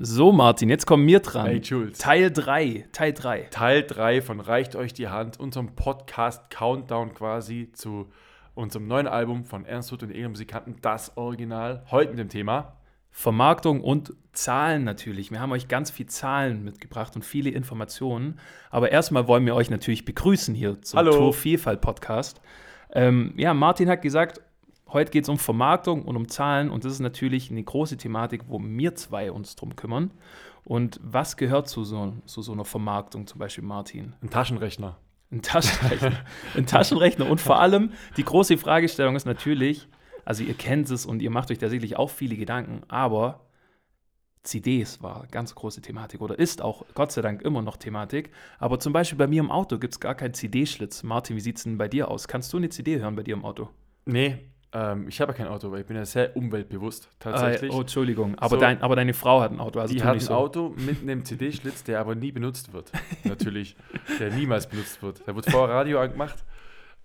So, Martin, jetzt kommen wir dran. Hey, Jules. Teil 3. Teil 3. Teil 3 von Reicht euch die Hand, unserem Podcast Countdown quasi zu unserem neuen Album von Ernst Huth und Egel Musikanten, das Original. Heute mit dem Thema Vermarktung und Zahlen natürlich. Wir haben euch ganz viel Zahlen mitgebracht und viele Informationen. Aber erstmal wollen wir euch natürlich begrüßen hier zum Hallo. Tour Vielfalt Podcast. Ähm, ja, Martin hat gesagt, heute geht es um Vermarktung und um Zahlen und das ist natürlich eine große Thematik, wo wir zwei uns drum kümmern. Und was gehört zu so, zu so einer Vermarktung zum Beispiel, Martin? ein Taschenrechner. Ein Taschenrechner. Ein Taschenrechner. Und vor allem, die große Fragestellung ist natürlich, also ihr kennt es und ihr macht euch da sicherlich auch viele Gedanken, aber CDs war ganz große Thematik oder ist auch Gott sei Dank immer noch Thematik. Aber zum Beispiel bei mir im Auto gibt es gar keinen CD-Schlitz. Martin, wie sieht es denn bei dir aus? Kannst du eine CD hören bei dir im Auto? Nee, ähm, ich habe ja kein Auto, weil ich bin ja sehr umweltbewusst tatsächlich. Ah, oh, Entschuldigung. Aber, So. dein, aber deine Frau hat ein Auto. Also die hat ein so. Auto mit einem CD-Schlitz, der aber nie benutzt wird. Natürlich. Der niemals benutzt wird. Da wird vorher Radio angemacht.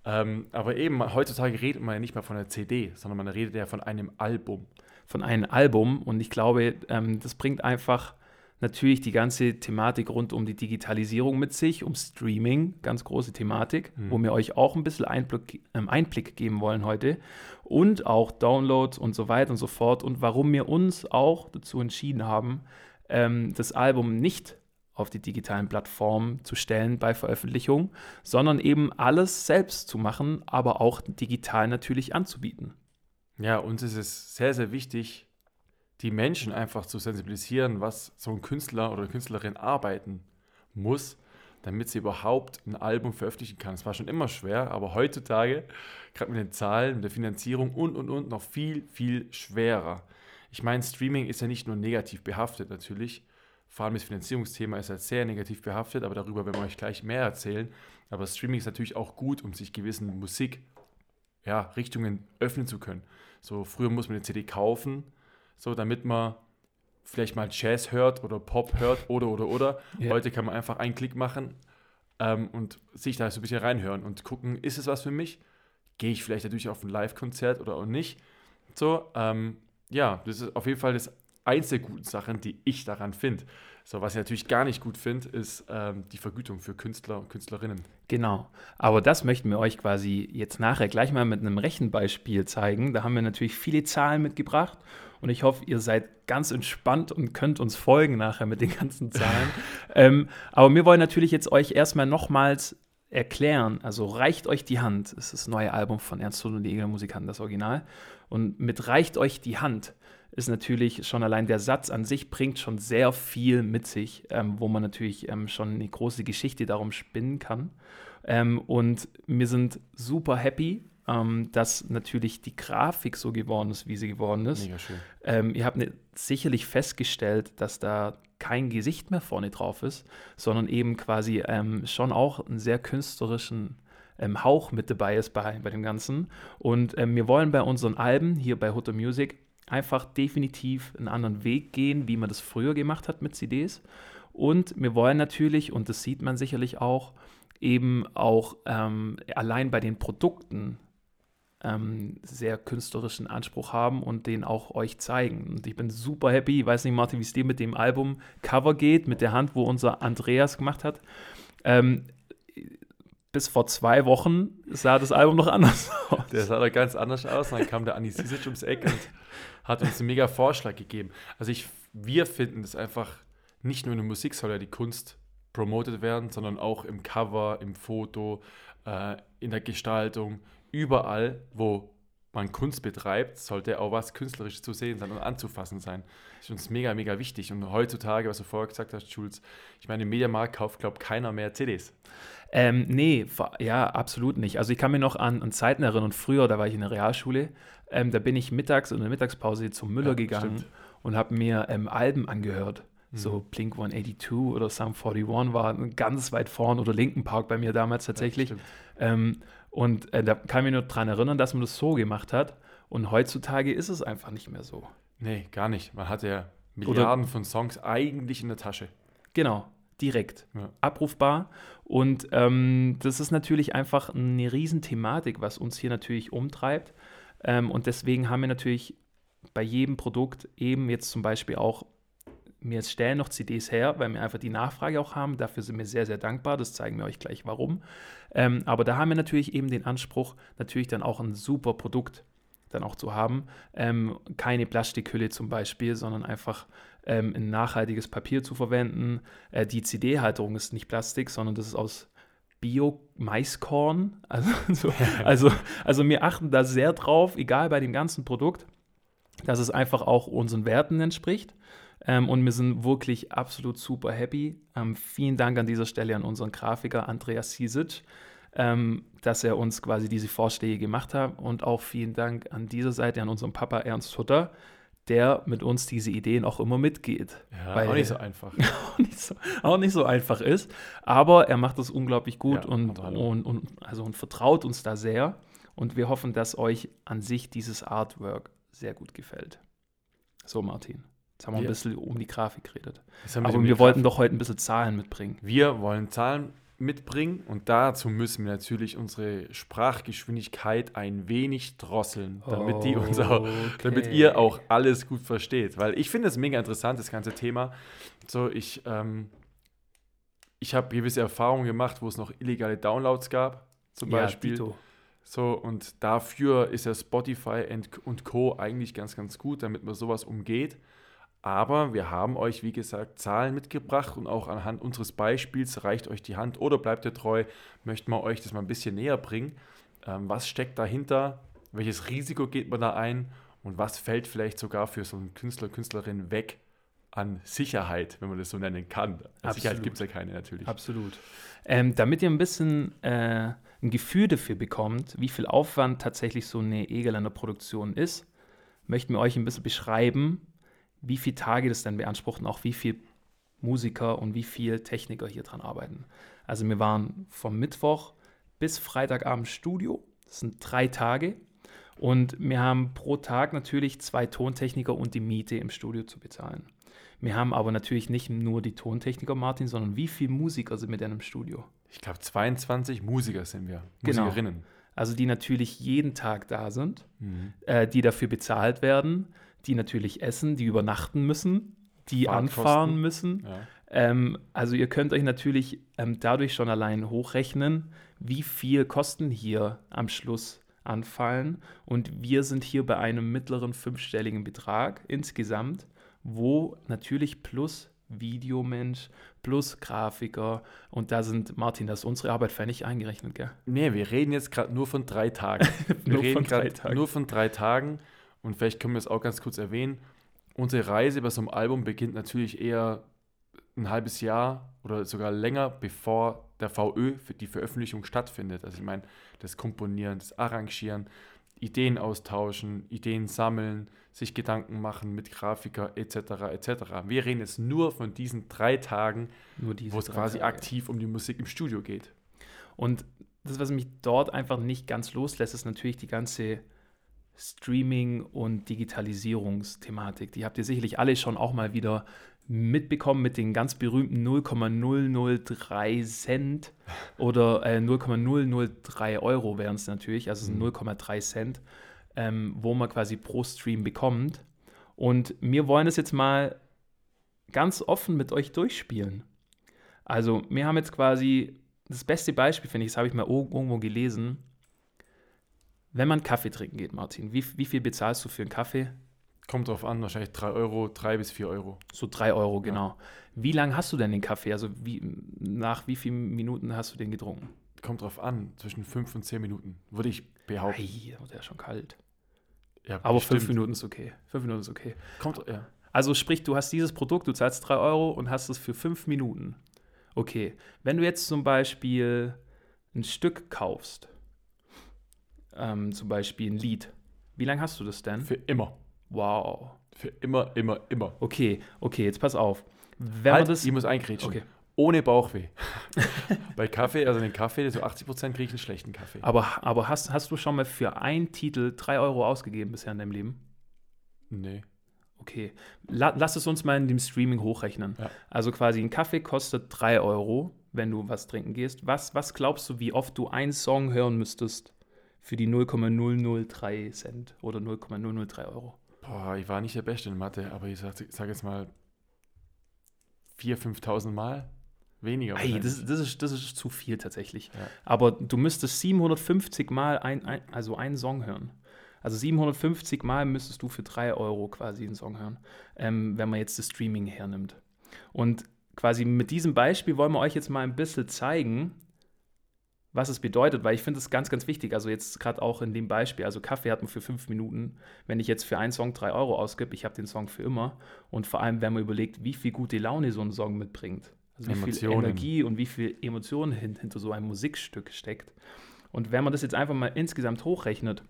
Ähm, aber eben, heutzutage redet man ja nicht mehr von einer CD, sondern man redet ja von einem Album. von einem Album. Und ich glaube, ähm, das bringt einfach natürlich die ganze Thematik rund um die Digitalisierung mit sich, um Streaming, ganz große Thematik, wo wir euch auch ein bisschen Einblick, ähm, Einblick geben wollen heute. Und auch Downloads und so weiter und so fort. Und warum wir uns auch dazu entschieden haben, ähm, das Album nicht auf die digitalen Plattformen zu stellen bei Veröffentlichung, sondern eben alles selbst zu machen, aber auch digital natürlich anzubieten. Ja, uns ist es sehr, sehr wichtig, die Menschen einfach zu sensibilisieren, was so ein Künstler oder Künstlerin arbeiten muss, damit sie überhaupt ein Album veröffentlichen kann. Es war schon immer schwer, aber heutzutage, gerade mit den Zahlen, mit der Finanzierung und, und, und, noch viel, viel schwerer. Ich meine, Streaming ist ja nicht nur negativ behaftet natürlich, vor allem das Finanzierungsthema ist halt sehr negativ behaftet, aber darüber werden wir euch gleich mehr erzählen. Aber Streaming ist natürlich auch gut, um sich gewissen Musik ja, öffnen zu können. So früher muss man eine CD kaufen, so damit man vielleicht mal Jazz hört oder Pop hört oder oder oder. Ja. Heute kann man einfach einen Klick machen ähm, und sich da so ein bisschen reinhören und gucken, ist es was für mich? Gehe ich vielleicht natürlich auf ein Live-Konzert oder auch nicht? So, ähm, ja, das ist auf jeden Fall das eins der guten Sachen, die ich daran finde. So, was ich natürlich gar nicht gut finde, ist ähm, die Vergütung für Künstler und Künstlerinnen. Genau. Aber das möchten wir euch quasi jetzt nachher gleich mal mit einem Rechenbeispiel zeigen. Da haben wir natürlich viele Zahlen mitgebracht und ich hoffe, ihr seid ganz entspannt und könnt uns folgen nachher mit den ganzen Zahlen. ähm, aber wir wollen natürlich jetzt euch erstmal nochmals erklären, also reicht euch die Hand, das ist das neue Album von Ernst Huth und die Egeler Musikanten, das Original. Und mit reicht euch die Hand ist natürlich schon allein der Satz an sich bringt schon sehr viel mit sich, ähm, wo man natürlich ähm, schon eine große Geschichte darum spinnen kann. Ähm, und wir sind super happy, ähm, dass natürlich die Grafik so geworden ist, wie sie geworden ist. Mega schön. Ähm, ihr habt ne, sicherlich festgestellt, dass da kein Gesicht mehr vorne drauf ist, sondern eben quasi ähm, schon auch einen sehr künstlerischen ähm, Hauch mit dabei ist bei, bei dem Ganzen. Und ähm, wir wollen bei unseren Alben hier bei Hutter Music einfach definitiv einen anderen Weg gehen, wie man das früher gemacht hat mit CDs. Und wir wollen natürlich, und das sieht man sicherlich auch, eben auch ähm, allein bei den Produkten ähm, sehr künstlerischen Anspruch haben und den auch euch zeigen. Und ich bin super happy. Ich weiß nicht, Martin, wie es dir mit dem Album-Cover geht, mit der Hand, wo unser Andreas gemacht hat. Ähm, bis vor zwei Wochen sah das Album noch anders aus. Der sah da ganz anders aus. Dann kam der Andi Sisic ums Eck und hat uns einen mega Vorschlag gegeben. Also ich, wir finden das einfach, nicht nur in der Musik soll ja die Kunst promotet werden, sondern auch im Cover, im Foto, äh, in der Gestaltung, überall, wo man Kunst betreibt, sollte auch was Künstlerisches zu sehen sein und anzufassen sein. Das ist uns mega, mega wichtig. Und heutzutage, was du vorher gesagt hast, Jules, ich meine, im Mediamarkt kauft, glaube ich, keiner mehr CDs. Ähm, nee, ja, absolut nicht. Also ich kann mich noch an, an Zeiten erinnern, früher, da war ich in der Realschule, ähm, da bin ich mittags in der Mittagspause zum Müller Ja, gegangen stimmt. und habe mir ähm, Alben angehört. So Blink 182 oder Sum 41 war ganz weit vorn oder Linken Park bei mir damals tatsächlich. stimmt. Und äh, da kann ich mich nur daran erinnern, dass man das so gemacht hat. Und heutzutage ist es einfach nicht mehr so. Nee, gar nicht. Man hat ja Milliarden von Songs eigentlich in der Tasche. Genau, direkt. Ja. Abrufbar. Und ähm, das ist natürlich einfach eine Riesenthematik, was uns hier natürlich umtreibt. Ähm, und deswegen haben wir natürlich bei jedem Produkt eben jetzt zum Beispiel auch wir stellen noch CDs her, weil wir einfach die Nachfrage auch haben. Dafür sind wir sehr, sehr dankbar. Das zeigen wir euch gleich warum. Ähm, aber da haben wir natürlich eben den Anspruch, natürlich dann auch ein super Produkt dann auch zu haben. Ähm, keine Plastikhülle zum Beispiel, sondern einfach ähm, ein nachhaltiges Papier zu verwenden. Äh, die CD-Halterung ist nicht Plastik, sondern das ist aus Bio-Maiskorn. Also, so, also, also wir achten da sehr drauf, egal bei dem ganzen Produkt, dass es einfach auch unseren Werten entspricht. Ähm, und wir sind wirklich absolut super happy. Ähm, vielen Dank an dieser Stelle an unseren Grafiker Andreas Sisic, ähm, dass er uns quasi diese Vorschläge gemacht hat. Und auch vielen Dank an dieser Seite an unseren Papa Ernst Hutter, der mit uns diese Ideen auch immer mitgeht. Ja, Weil- auch nicht so einfach. auch, nicht so, auch nicht so einfach ist. Aber er macht das unglaublich gut Ja, und, und, und, also, und vertraut uns da sehr. Und wir hoffen, dass euch an sich dieses Artwork sehr gut gefällt. So, Martin. Jetzt haben wir ein Wir- bisschen um die Grafik geredet. Aber die wir wollten doch heute ein bisschen Zahlen mitbringen. Wir wollen Zahlen mitbringen und dazu müssen wir natürlich unsere Sprachgeschwindigkeit ein wenig drosseln, damit, die uns auch, damit Okay. ihr auch alles gut versteht. Weil ich finde es mega interessant, das ganze Thema. So, ich, ähm, ich habe gewisse Erfahrungen gemacht, wo es noch illegale Downloads gab, zum ja, Beispiel. Dito. So, und dafür ist ja Spotify und Co. eigentlich ganz, ganz gut, damit man sowas umgeht. Aber wir haben euch, wie gesagt, Zahlen mitgebracht und auch anhand unseres Beispiels reicht euch die Hand oder bleibt ihr treu, möchten wir euch das mal ein bisschen näher bringen. Ähm, was steckt dahinter? Welches Risiko geht man da ein? Und was fällt vielleicht sogar für so einen Künstler, Künstlerin weg an Sicherheit, wenn man das so nennen kann? An Sicherheit Absolut. gibt es ja keine natürlich. Absolut. Ähm, damit ihr ein bisschen äh, ein Gefühl dafür bekommt, wie viel Aufwand tatsächlich so eine Egerländer Produktion ist, möchten wir euch ein bisschen beschreiben, wie viele Tage das denn beansprucht und auch wie viel Musiker und wie viel Techniker hier dran arbeiten. Also wir waren vom Mittwoch bis Freitagabend Studio. Das sind drei Tage. Und wir haben pro Tag natürlich zwei Tontechniker und die Miete im Studio zu bezahlen. Wir haben aber natürlich nicht nur die Tontechniker, Martin, sondern wie viele Musiker sind mit denn im Studio? Ich glaube, 22 Musiker sind wir, Genau. Musikerinnen. Also die natürlich jeden Tag da sind, Mhm. äh, die dafür bezahlt werden, die natürlich essen, die übernachten müssen, die Fahrtkosten. anfahren müssen. Ja. Ähm, also ihr könnt euch natürlich ähm, dadurch schon allein hochrechnen, wie viel Kosten hier am Schluss anfallen. Und wir sind hier bei einem mittleren fünfstelligen Betrag insgesamt, wo natürlich plus Videomensch, plus Grafiker und da sind, Martin, das ist unsere Arbeit für nicht eingerechnet, gell? Nee, wir reden jetzt gerade nur von drei Tagen. Wir Nur reden von drei Tagen. nur von drei Tagen. Und vielleicht können wir es auch ganz kurz erwähnen. Unsere Reise bei so einem Album beginnt natürlich eher ein halbes Jahr oder sogar länger, bevor der VÖ für die Veröffentlichung stattfindet. Also ich meine, das Komponieren, das Arrangieren, Ideen austauschen, Ideen sammeln, sich Gedanken machen mit Grafiker etc. etc. Wir reden jetzt nur von diesen drei Tagen, diese wo es quasi Tage. aktiv um die Musik im Studio geht. Und das, was mich dort einfach nicht ganz loslässt, ist natürlich die ganze Streaming- und Digitalisierungsthematik. Die habt ihr sicherlich alle schon auch mal wieder mitbekommen mit den ganz berühmten 0,003 Cent oder äh, 0,003 Euro wären es natürlich, also Mhm. 0,3 Cent, ähm, wo man quasi pro Stream bekommt. Und wir wollen es jetzt mal ganz offen mit euch durchspielen. Also, wir haben jetzt quasi das beste Beispiel, finde ich, das habe ich mal ir- irgendwo gelesen. Wenn man Kaffee trinken geht, Martin, wie, wie viel bezahlst du für einen Kaffee? Kommt drauf an, wahrscheinlich 3 Euro, 3 bis 4 Euro. So drei Euro, Ja. genau. Wie lange hast du denn den Kaffee? Also wie, nach wie vielen Minuten hast du den getrunken? Kommt drauf an, zwischen 5 und 10 Minuten, würde ich behaupten. Ei, der ist schon kalt. Ja, Aber bestimmt. fünf Minuten ist okay. Fünf Minuten ist okay. Kommt, ja. Also sprich, du hast dieses Produkt, du zahlst drei Euro und hast es für fünf Minuten. Okay. Wenn du jetzt zum Beispiel ein Stück kaufst, ähm, zum Beispiel ein Lied, wie lange hast du das denn? Für immer. Wow. Für immer, immer, immer. Okay, okay, jetzt pass auf. Wenn halt, das. ich muss eingrätschen. Okay. Ohne Bauchweh. Bei Kaffee, also den Kaffee, so 80% kriege ich einen schlechten Kaffee. Aber, aber hast, hast du schon mal für einen Titel drei Euro ausgegeben bisher in deinem Leben? Nee. Okay. La, lass es uns mal in dem Streaming hochrechnen. Ja. Also quasi ein Kaffee kostet drei Euro, wenn du was trinken gehst. Was, was glaubst du, wie oft du einen Song hören müsstest für die 0,003 Cent oder 0,003 Euro? Boah, ich war nicht der Beste in Mathe, aber ich sage sag jetzt mal 4.000, 5.000 Mal. Weniger. Ey, das, das, ist, das ist zu viel tatsächlich. Ja. Aber du müsstest 750 Mal ein, ein, also einen Song hören. Also 750 Mal müsstest du für 3 Euro quasi einen Song hören, ähm, wenn man jetzt das Streaming hernimmt. Und quasi mit diesem Beispiel wollen wir euch jetzt mal ein bisschen zeigen, was es bedeutet, weil ich finde es ganz, ganz wichtig. Also jetzt gerade auch in dem Beispiel, also Kaffee hat man für fünf Minuten. Wenn ich jetzt für einen Song drei Euro ausgebe, ich habe den Song für immer. Und vor allem, wenn man überlegt, wie viel gute Laune so ein Song mitbringt. Also wie viel Emotionen. Energie und wie viel Emotionen hin, hinter so einem Musikstück steckt. Und wenn man das jetzt einfach mal insgesamt hochrechnet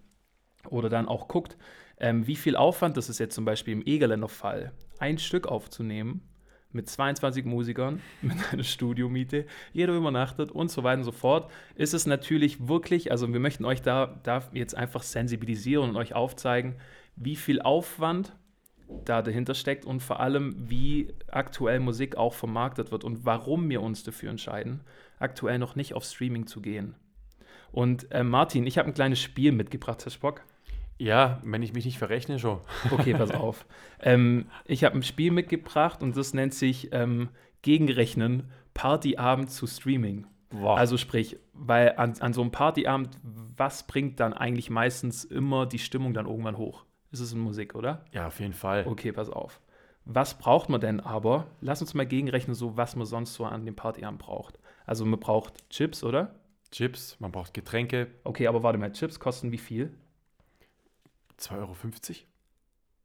oder dann auch guckt, ähm, wie viel Aufwand das ist jetzt zum Beispiel im Egerländer Fall, ein Stück aufzunehmen mit 22 Musikern, mit einer Studiomiete, jeder übernachtet und so weiter und so fort, ist es natürlich wirklich, also wir möchten euch da, da jetzt einfach sensibilisieren und euch aufzeigen, wie viel Aufwand da dahinter steckt und vor allem, wie aktuell Musik auch vermarktet wird und warum wir uns dafür entscheiden, aktuell noch nicht auf Streaming zu gehen. Und äh, Martin, ich habe ein kleines Spiel mitgebracht, du Bock? Ja, wenn ich mich nicht verrechne, schon. Okay, pass auf. Ähm, ich habe ein Spiel mitgebracht und das nennt sich ähm, Gegenrechnen Partyabend zu Streaming. Boah. Also sprich, weil an, an so einem Partyabend, was bringt dann eigentlich meistens immer die Stimmung dann irgendwann hoch? Ist es in Musik, oder? ja, auf jeden Fall. Okay, pass auf. Was braucht man denn aber? Lass uns mal gegenrechnen, so was man sonst so an dem Partyabend braucht. Also man braucht Chips, oder? Chips, man braucht Getränke. Okay, aber warte mal, Chips kosten wie viel? 2,50 Euro?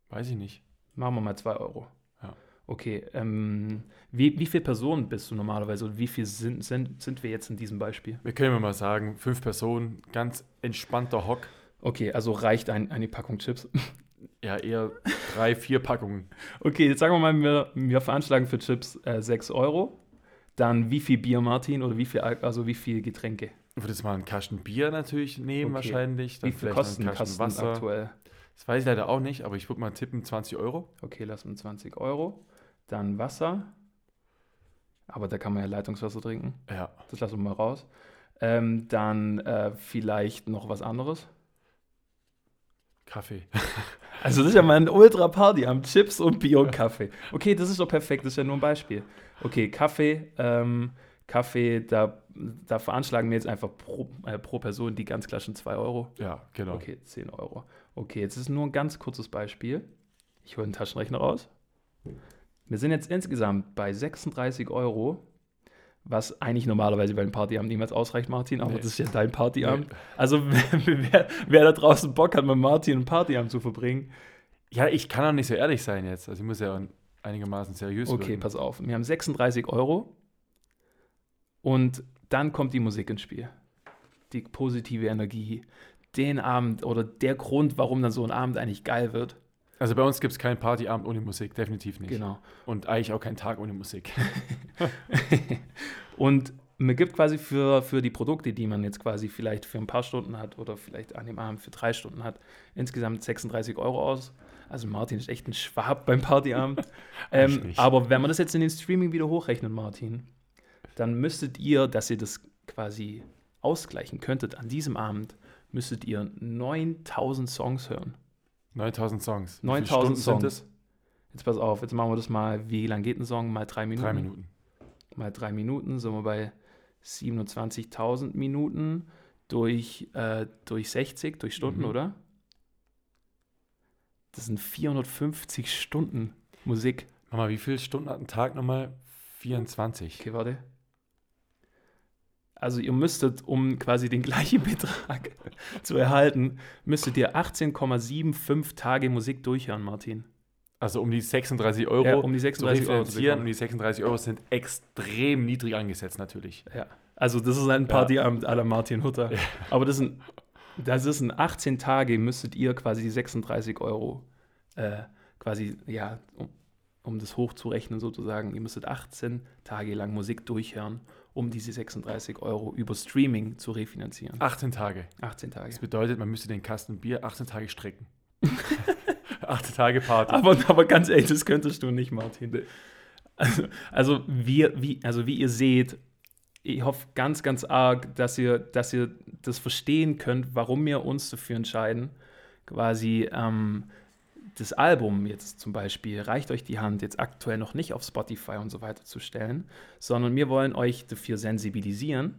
Weiß ich nicht. Machen wir mal 2 Euro. Ja. Okay, ähm, wie, wie viele Personen bist du normalerweise und wie viel sind, sind, sind wir jetzt in diesem Beispiel? Wir können mal sagen, fünf Personen, ganz entspannter Hock. Okay, also reicht ein, eine Packung Chips. Ja, eher drei, vier Packungen. Okay, jetzt sagen wir mal, wir, wir veranschlagen für Chips äh, 6 Euro. Dann wie viel Bier, Martin, oder wie viel, Al- also wie viel Getränke? Ich würde jetzt mal einen Kasten Bier natürlich nehmen, Okay. wahrscheinlich. Dann Wie viel vielleicht kosten Kasten Wasser. aktuell? Das weiß ich leider auch nicht, aber ich würde mal tippen, 20 Euro. Okay, lassen wir 20 Euro. Dann Wasser. Aber da kann man ja Leitungswasser trinken. Ja, Das lassen wir mal raus. Ähm, dann äh, vielleicht noch was anderes. Kaffee. Also das ist ja mal ein Ultra-Party am Chips und Bier und Kaffee. Okay, das ist doch perfekt, das ist ja nur ein Beispiel. Okay, Kaffee, ähm, Kaffee, da, da veranschlagen wir jetzt einfach pro, äh, pro Person die ganz klassischen 2 Euro. Ja, genau. Okay, 10 Euro. Okay, jetzt ist nur ein ganz kurzes Beispiel. Ich hole den Taschenrechner raus. Wir sind jetzt insgesamt bei 36 Euro, was eigentlich normalerweise bei einem Partyabend niemals ausreicht, Martin, aber Nee. das ist ja dein Partyabend. Also wer, wer da draußen Bock hat, mit Martin einen Partyabend zu verbringen, Ja, ich kann auch nicht so ehrlich sein jetzt. Also ich muss ja einigermaßen seriös okay, wirken. pass auf. Wir haben 36 Euro und dann kommt die Musik ins Spiel. Die positive Energie, den Abend oder der Grund, warum dann so ein Abend eigentlich geil wird. Also bei uns gibt es keinen Partyabend ohne Musik, definitiv nicht. Genau. Und eigentlich auch keinen Tag ohne Musik. Und man gibt quasi für, für die Produkte, die man jetzt quasi vielleicht für ein paar Stunden hat oder vielleicht an dem Abend für drei Stunden hat, insgesamt 36 Euro aus. Also Martin ist echt ein Schwab beim Partyabend. ähm, aber wenn man das jetzt in den Streaming wieder hochrechnet, Martin, dann müsstet ihr, dass ihr das quasi ausgleichen könntet an diesem Abend, müsstet ihr 9000 Songs hören. 9000 Songs. Wie viele 9000 Stunden Songs. sind es? Jetzt pass auf, jetzt machen wir das mal, wie lang geht ein Song? Mal drei Minuten. Drei Minuten. mal drei Minuten, sind wir bei 27.000 Minuten durch, äh, durch 60, durch Stunden, Mhm. oder? Das sind 450 Stunden Musik. Mama, wie viele Stunden hat ein Tag nochmal? 24. Okay, warte. Also ihr müsstet, um quasi den gleichen Betrag zu erhalten, müsstet ihr 18,75 Tage Musik durchhören, Martin. Also um die 36 Euro Ja, um die zu 36 Euro zu bekommen. Und die 36 Euro sind extrem niedrig angesetzt natürlich. Ja. Also das ist ein Partyabend à la Martin Hutter. Ja. Aber das sind, das ist in 18 Tage müsstet ihr quasi die 36 Euro äh, quasi, ja, um, um das hochzurechnen sozusagen, ihr müsstet 18 Tage lang Musik durchhören, um diese 36 Euro über Streaming zu refinanzieren. 18 Tage. 18 Tage. Das bedeutet, man müsste den Kasten Bier 18 Tage strecken. 18 Tage Party. Aber, aber ganz ehrlich, das könntest du nicht, Martin. Also, also, wie, wie, also wie ihr seht, ich hoffe ganz, ganz arg, dass ihr, dass ihr das verstehen könnt, warum wir uns dafür entscheiden, quasi ähm, das Album jetzt zum Beispiel, reicht euch die Hand, jetzt aktuell noch nicht auf Spotify und so weiter zu stellen, sondern wir wollen euch dafür sensibilisieren,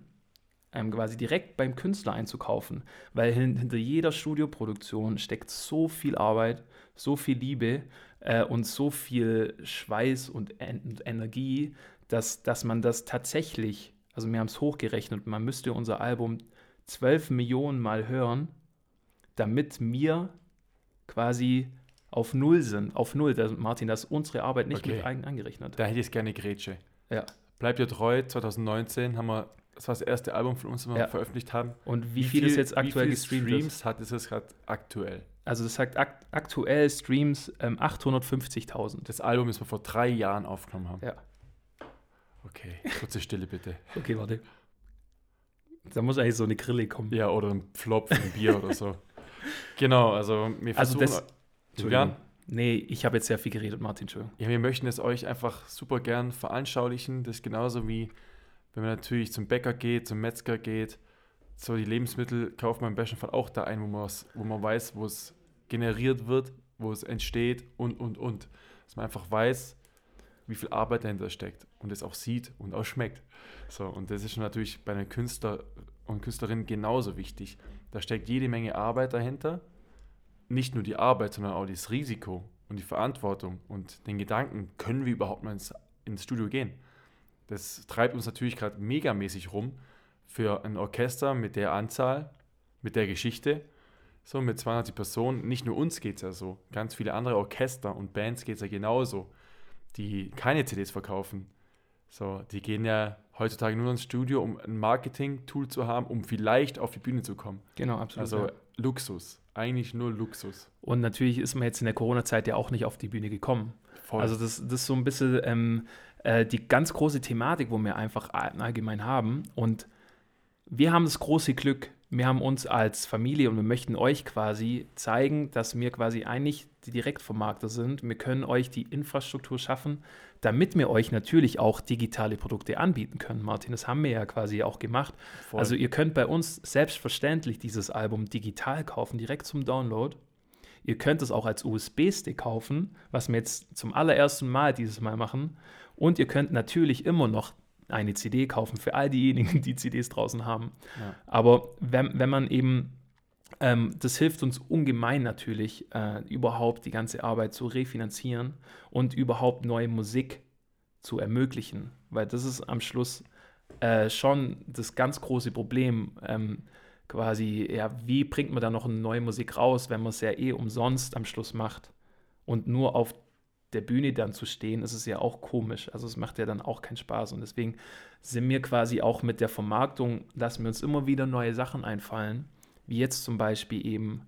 ähm, quasi direkt beim Künstler einzukaufen. Weil hin, hinter jeder Studioproduktion steckt so viel Arbeit, so viel Liebe äh, und so viel Schweiß und, en und Energie, dass, dass man das tatsächlich, also wir haben es hochgerechnet, man müsste unser Album 12 Millionen Mal hören, damit wir quasi auf Null sind. Auf Null, das, Martin, das ist unsere Arbeit nicht Okay. mit ein, angerechnet. Da hätte ich gerne Grätsche. Ja. Bleibt ihr treu, 2019 haben wir, das war das erste Album von uns, das wir Ja. veröffentlicht haben. Und wie, viel, ist jetzt aktuell wie viel gestreamt? Streams Ist? hat es jetzt gerade aktuell? Also das sagt ak aktuell Streams ähm, 850.000. Das Album, das wir vor drei Jahren aufgenommen haben. Ja. Okay, kurze Stille bitte. Okay, warte. Da muss eigentlich so eine Grille kommen. Ja, oder ein Flop von einem Bier oder so. Genau, also wir Also versuchen, das- Julian, Nee, ich habe jetzt sehr viel geredet, Martin, Entschuldigung. ja, wir möchten es euch einfach super gern veranschaulichen. Das ist genauso wie, wenn man natürlich zum Bäcker geht, zum Metzger geht, so die Lebensmittel kauft man im besten Fall auch da ein, wo, man's- wo man weiß, wo es generiert wird, wo es entsteht und, und, und. Dass man einfach weiß, wie viel Arbeit dahinter steckt und es auch sieht und auch schmeckt. So, und das ist natürlich bei einem Künstler und Künstlerin genauso wichtig. Da steckt jede Menge Arbeit dahinter. Nicht nur die Arbeit, sondern auch das Risiko und die Verantwortung und den Gedanken, können wir überhaupt mal ins, ins Studio gehen? Das treibt uns natürlich gerade megamäßig rum für ein Orchester mit der Anzahl, mit der Geschichte, so mit 200 Personen. Nicht nur uns geht es ja so, ganz viele andere Orchester und Bands geht es ja genauso, die keine CDs verkaufen. So, die gehen ja heutzutage nur ins Studio, um ein Marketing-Tool zu haben, um vielleicht auf die Bühne zu kommen. Genau, absolut. Also ja. Luxus, eigentlich nur Luxus. Und natürlich ist man jetzt in der Corona-Zeit ja auch nicht auf die Bühne gekommen. Voll. Also das, das ist so ein bisschen ähm, äh, die ganz große Thematik, wo wir einfach allgemein haben. Und wir haben das große Glück, wir haben uns als Familie und wir möchten euch quasi zeigen, dass wir quasi eigentlich die Direktvermarkter sind. Wir können euch die Infrastruktur schaffen, damit wir euch natürlich auch digitale Produkte anbieten können. Martin, das haben wir ja quasi auch gemacht. Voll. Also ihr könnt bei uns selbstverständlich dieses Album digital kaufen, direkt zum Download. Ihr könnt es auch als USB-Stick kaufen, was wir jetzt zum allerersten Mal dieses Mal machen. Und ihr könnt natürlich immer noch eine CD kaufen für all diejenigen, die CDs draußen haben. Ja. Aber wenn, wenn man eben, ähm, das hilft uns ungemein natürlich, äh, überhaupt die ganze Arbeit zu refinanzieren und überhaupt neue Musik zu ermöglichen. Weil das ist am Schluss äh, schon das ganz große Problem. Ähm, quasi, ja, wie bringt man da noch eine neue Musik raus, wenn man es ja eh umsonst am Schluss macht? Und nur auf der Bühne dann zu stehen, ist es ja auch komisch. Also es macht ja dann auch keinen Spaß. Und deswegen sind wir quasi auch mit der Vermarktung, lassen wir uns immer wieder neue Sachen einfallen, wie jetzt zum Beispiel eben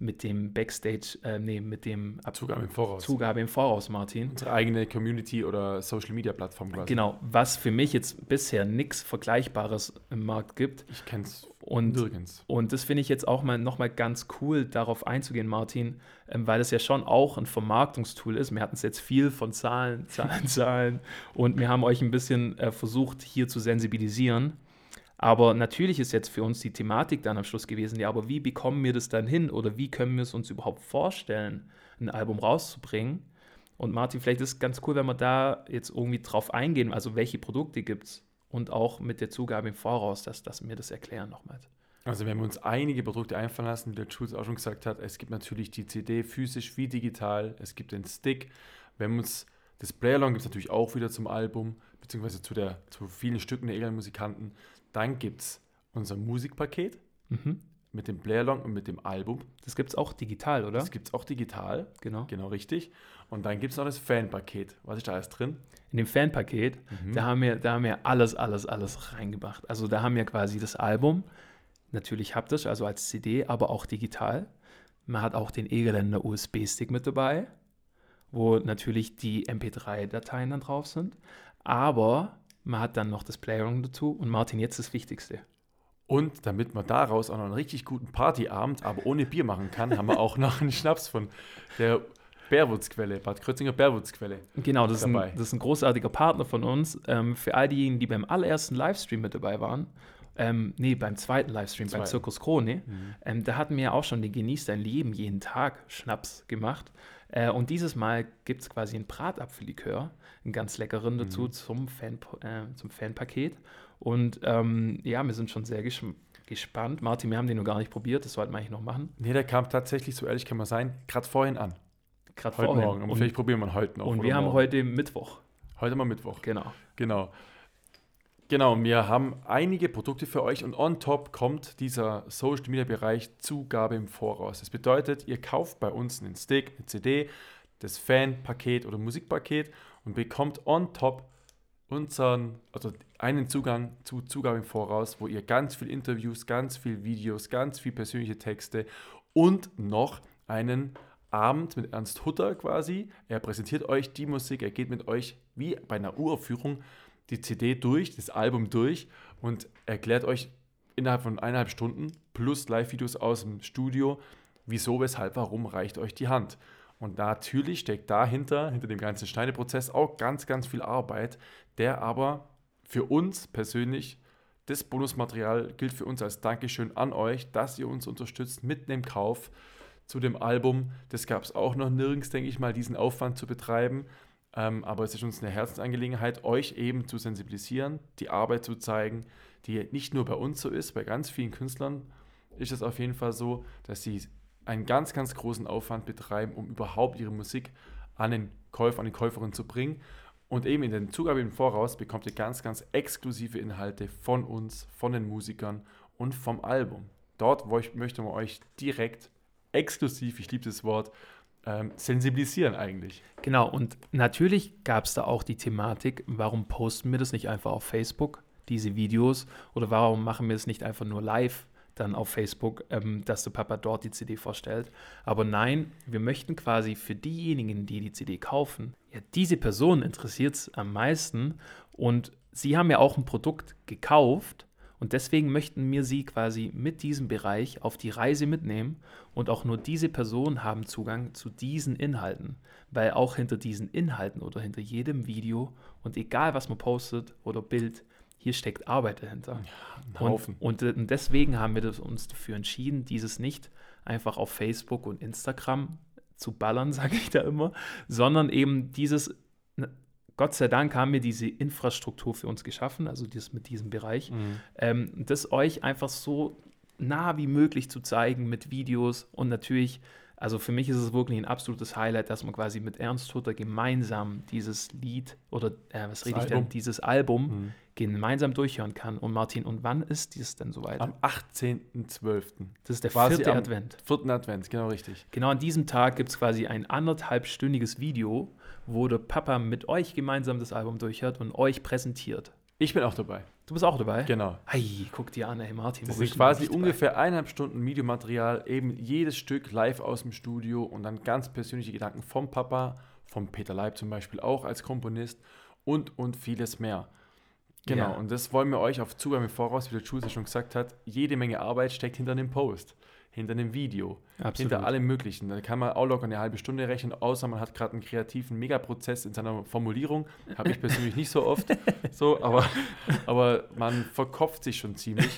mit dem Backstage, äh, nee, mit dem Ab Zugabe im Voraus. Zugabe im Voraus, Martin. Unsere eigene Community oder Social Media Plattform quasi. Genau, was für mich jetzt bisher nichts Vergleichbares im Markt gibt. Ich kenne es Und nirgends. Und das finde ich jetzt auch mal nochmal ganz cool, darauf einzugehen, Martin, ähm, weil es ja schon auch ein Vermarktungstool ist. Wir hatten es jetzt viel von Zahlen, Zahlen, Zahlen und wir haben euch ein bisschen äh, versucht, hier zu sensibilisieren. Aber natürlich ist jetzt für uns die Thematik dann am Schluss gewesen, ja, aber wie bekommen wir das dann hin oder wie können wir es uns überhaupt vorstellen, ein Album rauszubringen? Und Martin, vielleicht ist es ganz cool, wenn wir da jetzt irgendwie drauf eingehen, also welche Produkte gibt es und auch mit der Zugabe im Voraus, dass, dass wir das erklären nochmals. Also wenn wir uns einige Produkte einfallen lassen, wie der Schulz auch schon gesagt hat, es gibt natürlich die CD physisch wie digital, es gibt den Stick. Wenn wir uns das Playalong gibt es natürlich auch wieder zum Album, beziehungsweise zu, der, zu vielen Stücken der Egal Musikanten. Dann gibt es unser Musikpaket Mhm. mit dem Playalong und mit dem Album. Das gibt es auch digital, oder? Das gibt es auch digital, genau. genau richtig. Und dann gibt es noch das Fanpaket. Was ist da alles drin? In dem Fanpaket, Mhm. da, haben wir, da haben wir alles, alles, alles reingebracht. Also da haben wir quasi das Album, natürlich haptisch, also als CD, aber auch digital. Man hat auch den Egeländer USB-Stick mit dabei, wo natürlich die MP3-Dateien dann drauf sind. Aber man hat dann noch das Playroom dazu. Und Martin, jetzt das Wichtigste. Und damit man daraus auch noch einen richtig guten Partyabend, aber ohne Bier machen kann, haben wir auch noch einen Schnaps von der Bärwurzquelle, Bad Krötzinger Bärwurzquelle. Genau, das ist, ein, das ist ein großartiger Partner von uns. Ähm, für all diejenigen, die beim allerersten Livestream mit dabei waren, ähm, nee, beim zweiten Livestream, beim Zweiten. Zirkus Krone, Mhm. ähm, da hatten wir ja auch schon den Genieß dein Leben jeden Tag Schnaps gemacht. Äh, und dieses Mal gibt es quasi einen Bratapfellikör, einen ganz leckeren dazu Mhm. zum, Fan, äh, zum Fanpaket. Und ähm, ja, wir sind schon sehr gesch gespannt. Martin, wir haben den noch gar nicht probiert, das sollten wir eigentlich noch machen. Nee, der kam tatsächlich, so ehrlich kann man sein, gerade vorhin an. Gerade Heute vorhin. Morgen. Aber Und, vielleicht probieren wir ihn heute noch. und wir haben morgen. heute Mittwoch. Heute mal Mittwoch. Genau. Genau. Genau, wir haben einige Produkte für euch und on top kommt dieser Social Media Bereich Zugabe im Voraus. Das bedeutet, ihr kauft bei uns einen Stick, eine CD, das Fanpaket oder Musikpaket und bekommt on top unseren, also einen Zugang zu Zugabe im Voraus, wo ihr ganz viel Interviews, ganz viel Videos, ganz viel persönliche Texte und noch einen Abend mit Ernst Hutter quasi. Er präsentiert euch die Musik, er geht mit euch wie bei einer Uraufführung die CD durch, das Album durch und erklärt euch innerhalb von eineinhalb Stunden plus Live-Videos aus dem Studio, wieso, weshalb, warum reicht euch die Hand. Und natürlich steckt dahinter, hinter dem ganzen Schneideprozess, auch ganz, ganz viel Arbeit, der aber für uns persönlich, das Bonusmaterial gilt für uns als Dankeschön an euch, dass ihr uns unterstützt mit dem Kauf zu dem Album. Das gab es auch noch nirgends, denke ich mal, diesen Aufwand zu betreiben. Ähm, aber es ist uns eine Herzensangelegenheit, euch eben zu sensibilisieren, die Arbeit zu zeigen, die nicht nur bei uns so ist, bei ganz vielen Künstlern ist es auf jeden Fall so, dass sie einen ganz, ganz großen Aufwand betreiben, um überhaupt ihre Musik an den Käufer, an die Käuferin zu bringen. Und eben in den Zugabe im Voraus bekommt ihr ganz, ganz exklusive Inhalte von uns, von den Musikern und vom Album. Dort wo ich, möchte man euch direkt exklusiv, ich liebe das Wort, ähm, sensibilisieren eigentlich. Genau, und natürlich gab es da auch die Thematik, warum posten wir das nicht einfach auf Facebook, diese Videos, oder warum machen wir es nicht einfach nur live dann auf Facebook, ähm, dass der Papa dort die CD vorstellt. Aber nein, wir möchten quasi für diejenigen, die die CD kaufen, ja, diese Person interessiert es am meisten und sie haben ja auch ein Produkt gekauft und deswegen möchten wir sie quasi mit diesem Bereich auf die Reise mitnehmen und auch nur diese Personen haben Zugang zu diesen Inhalten, weil auch hinter diesen Inhalten oder hinter jedem Video und egal was man postet oder Bild, hier steckt Arbeit dahinter. Ein Haufen. Und, und, deswegen haben wir uns dafür entschieden, dieses nicht einfach auf Facebook und Instagram zu ballern, sage ich da immer, sondern eben dieses, Gott sei Dank haben wir diese Infrastruktur für uns geschaffen, also das mit diesem Bereich, Mhm. ähm, das euch einfach so nah wie möglich zu zeigen mit Videos und natürlich, also für mich ist es wirklich ein absolutes Highlight, dass man quasi mit Ernst Hutter gemeinsam dieses Lied oder äh, was Das rede ich denn, dieses Album Mhm. gemeinsam durchhören kann. Und Martin, und wann ist dies denn soweit? Am 18.12. Das ist der quasi vierte Advent. Vierten Advent, genau richtig. Genau an diesem Tag gibt es quasi ein anderthalbstündiges Video, wo der Papa mit euch gemeinsam das Album durchhört und euch präsentiert. Ich bin auch dabei. Du bist auch dabei? Genau. Ei, guck dir an, ey Martin. Das ist quasi ungefähr eineinhalb Stunden Videomaterial, eben jedes Stück live aus dem Studio und dann ganz persönliche Gedanken vom Papa, vom Peter Leib zum Beispiel auch als Komponist und, und vieles mehr. Genau, Ja. und das wollen wir euch auf Zugang im Voraus, wie der Jules ja schon gesagt hat, jede Menge Arbeit steckt hinter dem Post, hinter dem Video, Absolut. hinter allem Möglichen. Da kann man auch locker eine halbe Stunde rechnen, außer man hat gerade einen kreativen Megaprozess in seiner Formulierung. Habe ich persönlich nicht so oft, so, aber, aber man verkopft sich schon ziemlich,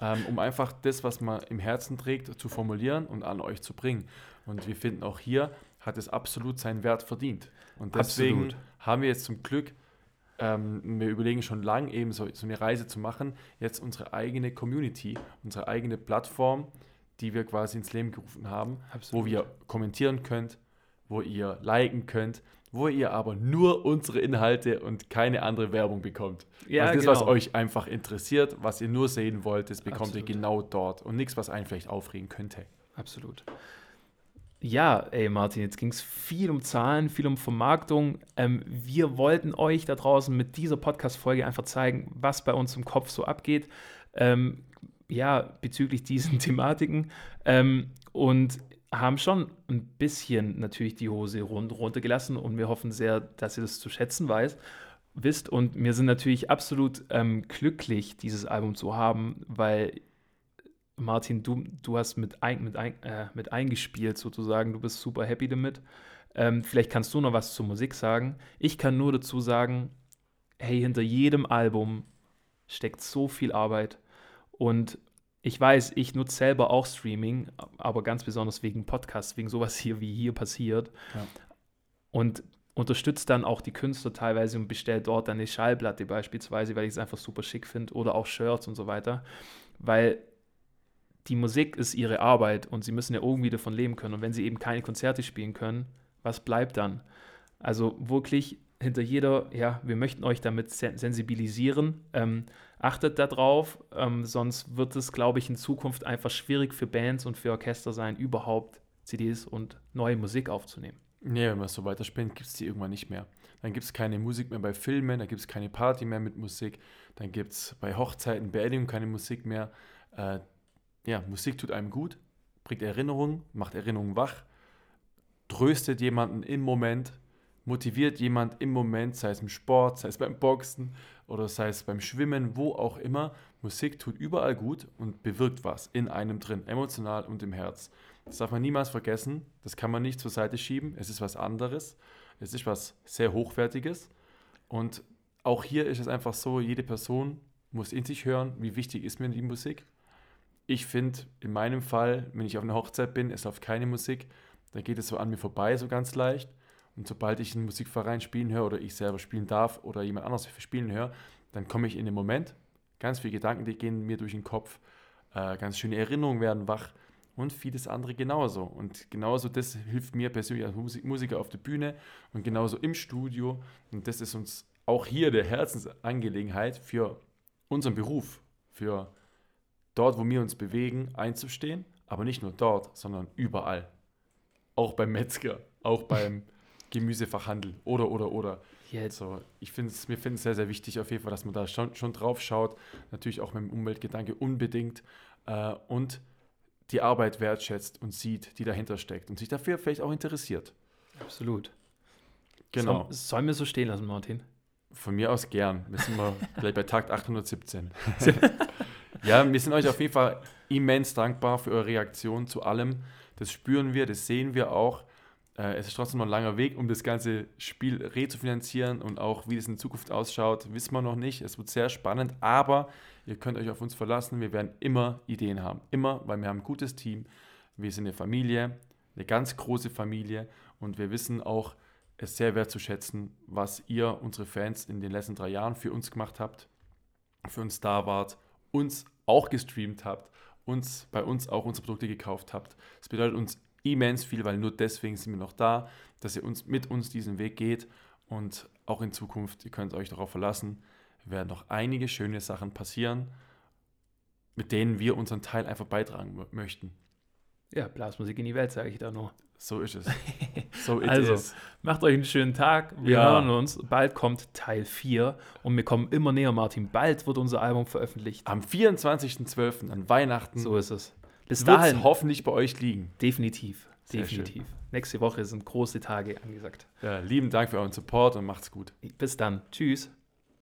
ähm, um einfach das, was man im Herzen trägt, zu formulieren und an euch zu bringen. Und wir finden auch hier hat es absolut seinen Wert verdient. Und deswegen Absolut. haben wir jetzt zum Glück, ähm, wir überlegen schon lange eben so, so eine Reise zu machen, jetzt unsere eigene Community, unsere eigene Plattform, die wir quasi ins Leben gerufen haben, Absolut. wo ihr kommentieren könnt, wo ihr liken könnt, wo ihr aber nur unsere Inhalte und keine andere Werbung bekommt. Ja, also das, genau. was euch einfach interessiert, was ihr nur sehen wollt, das bekommt Absolut. ihr genau dort und nichts, was einen vielleicht aufregen könnte. Absolut. Ja, ey Martin, jetzt ging es viel um Zahlen, viel um Vermarktung. Ähm, wir wollten euch da draußen mit dieser Podcast-Folge einfach zeigen, was bei uns im Kopf so abgeht. Ähm, ja, bezüglich diesen Thematiken. Ähm, und haben schon ein bisschen natürlich die Hose run runtergelassen und wir hoffen sehr, dass ihr das zu schätzen weiß, wisst. Und wir sind natürlich absolut ähm, glücklich, dieses Album zu haben, weil Martin, du, du hast mit, ein, mit, ein, äh, mit eingespielt sozusagen, du bist super happy damit. Ähm, vielleicht kannst du noch was zur Musik sagen. Ich kann nur dazu sagen, hey, hinter jedem Album steckt so viel Arbeit Und ich weiß, ich nutze selber auch Streaming, aber ganz besonders wegen Podcasts, wegen sowas hier, wie hier passiert. Ja. Und unterstützt dann auch die Künstler teilweise und bestellt dort eine Schallplatte beispielsweise, weil ich es einfach super schick finde oder auch Shirts und so weiter. Weil die Musik ist ihre Arbeit und sie müssen ja irgendwie davon leben können. Und wenn sie eben keine Konzerte spielen können, was bleibt dann? Also wirklich hinter jeder, ja, wir möchten euch damit sensibilisieren. Ähm, achtet darauf, ähm, sonst wird es, glaube ich, in Zukunft einfach schwierig für Bands und für Orchester sein, überhaupt CDs und neue Musik aufzunehmen. Nee, wenn wir so weiterspielen, gibt es die irgendwann nicht mehr. Dann gibt es keine Musik mehr bei Filmen, dann gibt es keine Party mehr mit Musik, dann gibt es bei Hochzeiten, Beerdigungen keine Musik mehr. Äh, ja, Musik tut einem gut, bringt Erinnerungen, macht Erinnerungen wach, tröstet jemanden im Moment, motiviert jemand im Moment, sei es im Sport, sei es beim Boxen oder sei es beim Schwimmen, wo auch immer. Musik tut überall gut und bewirkt was in einem drin, emotional und im Herz. Das darf man niemals vergessen, das kann man nicht zur Seite schieben, es ist was anderes, es ist was sehr Hochwertiges und auch hier ist es einfach so, jede Person muss in sich hören, wie wichtig ist mir die Musik. Ich finde, in meinem Fall, wenn ich auf einer Hochzeit bin, es läuft keine Musik, dann geht es so an mir vorbei, so ganz leicht. Und sobald ich einen Musikverein spielen höre oder ich selber spielen darf oder jemand anderes spielen höre, dann komme ich in den Moment. Ganz viele Gedanken, die gehen mir durch den Kopf. Äh, ganz schöne Erinnerungen werden wach und vieles andere genauso. Und genauso das hilft mir persönlich als Musik Musiker auf der Bühne und genauso im Studio. Und das ist uns auch hier der Herzensangelegenheit für unseren Beruf, für dort, wo wir uns bewegen, einzustehen. Aber nicht nur dort, sondern überall. Auch beim Metzger, auch beim Gemüsefachhandel oder, oder, oder. Jetzt. So, ich finde es, mir finde es sehr, sehr wichtig auf jeden Fall, dass man da schon, schon drauf schaut. Natürlich auch mit dem Umweltgedanke unbedingt. Äh, und die Arbeit wertschätzt und sieht, die dahinter steckt und sich dafür vielleicht auch interessiert. Absolut. Genau. Soll, sollen wir so stehen lassen, Martin? Von mir aus gern. Wir sind mal gleich bei Takt 817. ja, wir sind euch auf jeden Fall immens dankbar für eure Reaktion zu allem. Das spüren wir, das sehen wir auch. Äh, es ist trotzdem noch ein langer Weg, um das ganze Spiel rezufinanzieren und auch wie es in Zukunft ausschaut, wissen wir noch nicht. Es wird sehr spannend, aber ihr könnt euch auf uns verlassen. Wir werden immer Ideen haben. Immer, weil wir haben ein gutes Team. Wir sind eine Familie, eine ganz große Familie und wir wissen auch, es sehr wertzuschätzen, was ihr, unsere Fans, in den letzten drei Jahren für uns gemacht habt, für uns da wart, uns auch gestreamt habt, uns bei uns auch unsere Produkte gekauft habt. Das bedeutet uns immens viel, weil nur deswegen sind wir noch da, dass ihr uns mit uns diesen Weg geht und auch in Zukunft, ihr könnt euch darauf verlassen, werden noch einige schöne Sachen passieren, mit denen wir unseren Teil einfach beitragen möchten. Ja, Blasmusik in die Welt, sage ich da nur. So ist es. So also, is. macht euch einen schönen Tag. Wir Ja. hören uns. Bald kommt Teil 4 und wir kommen immer näher, Martin. Bald wird unser Album veröffentlicht. Am 24.12. an Weihnachten So ist es. Bis wird dahin hoffentlich bei euch liegen. definitiv. Sehr Definitiv. Nächste Woche sind große Tage angesagt. Ja, lieben Dank für euren Support und macht's gut. Bis dann. Tschüss.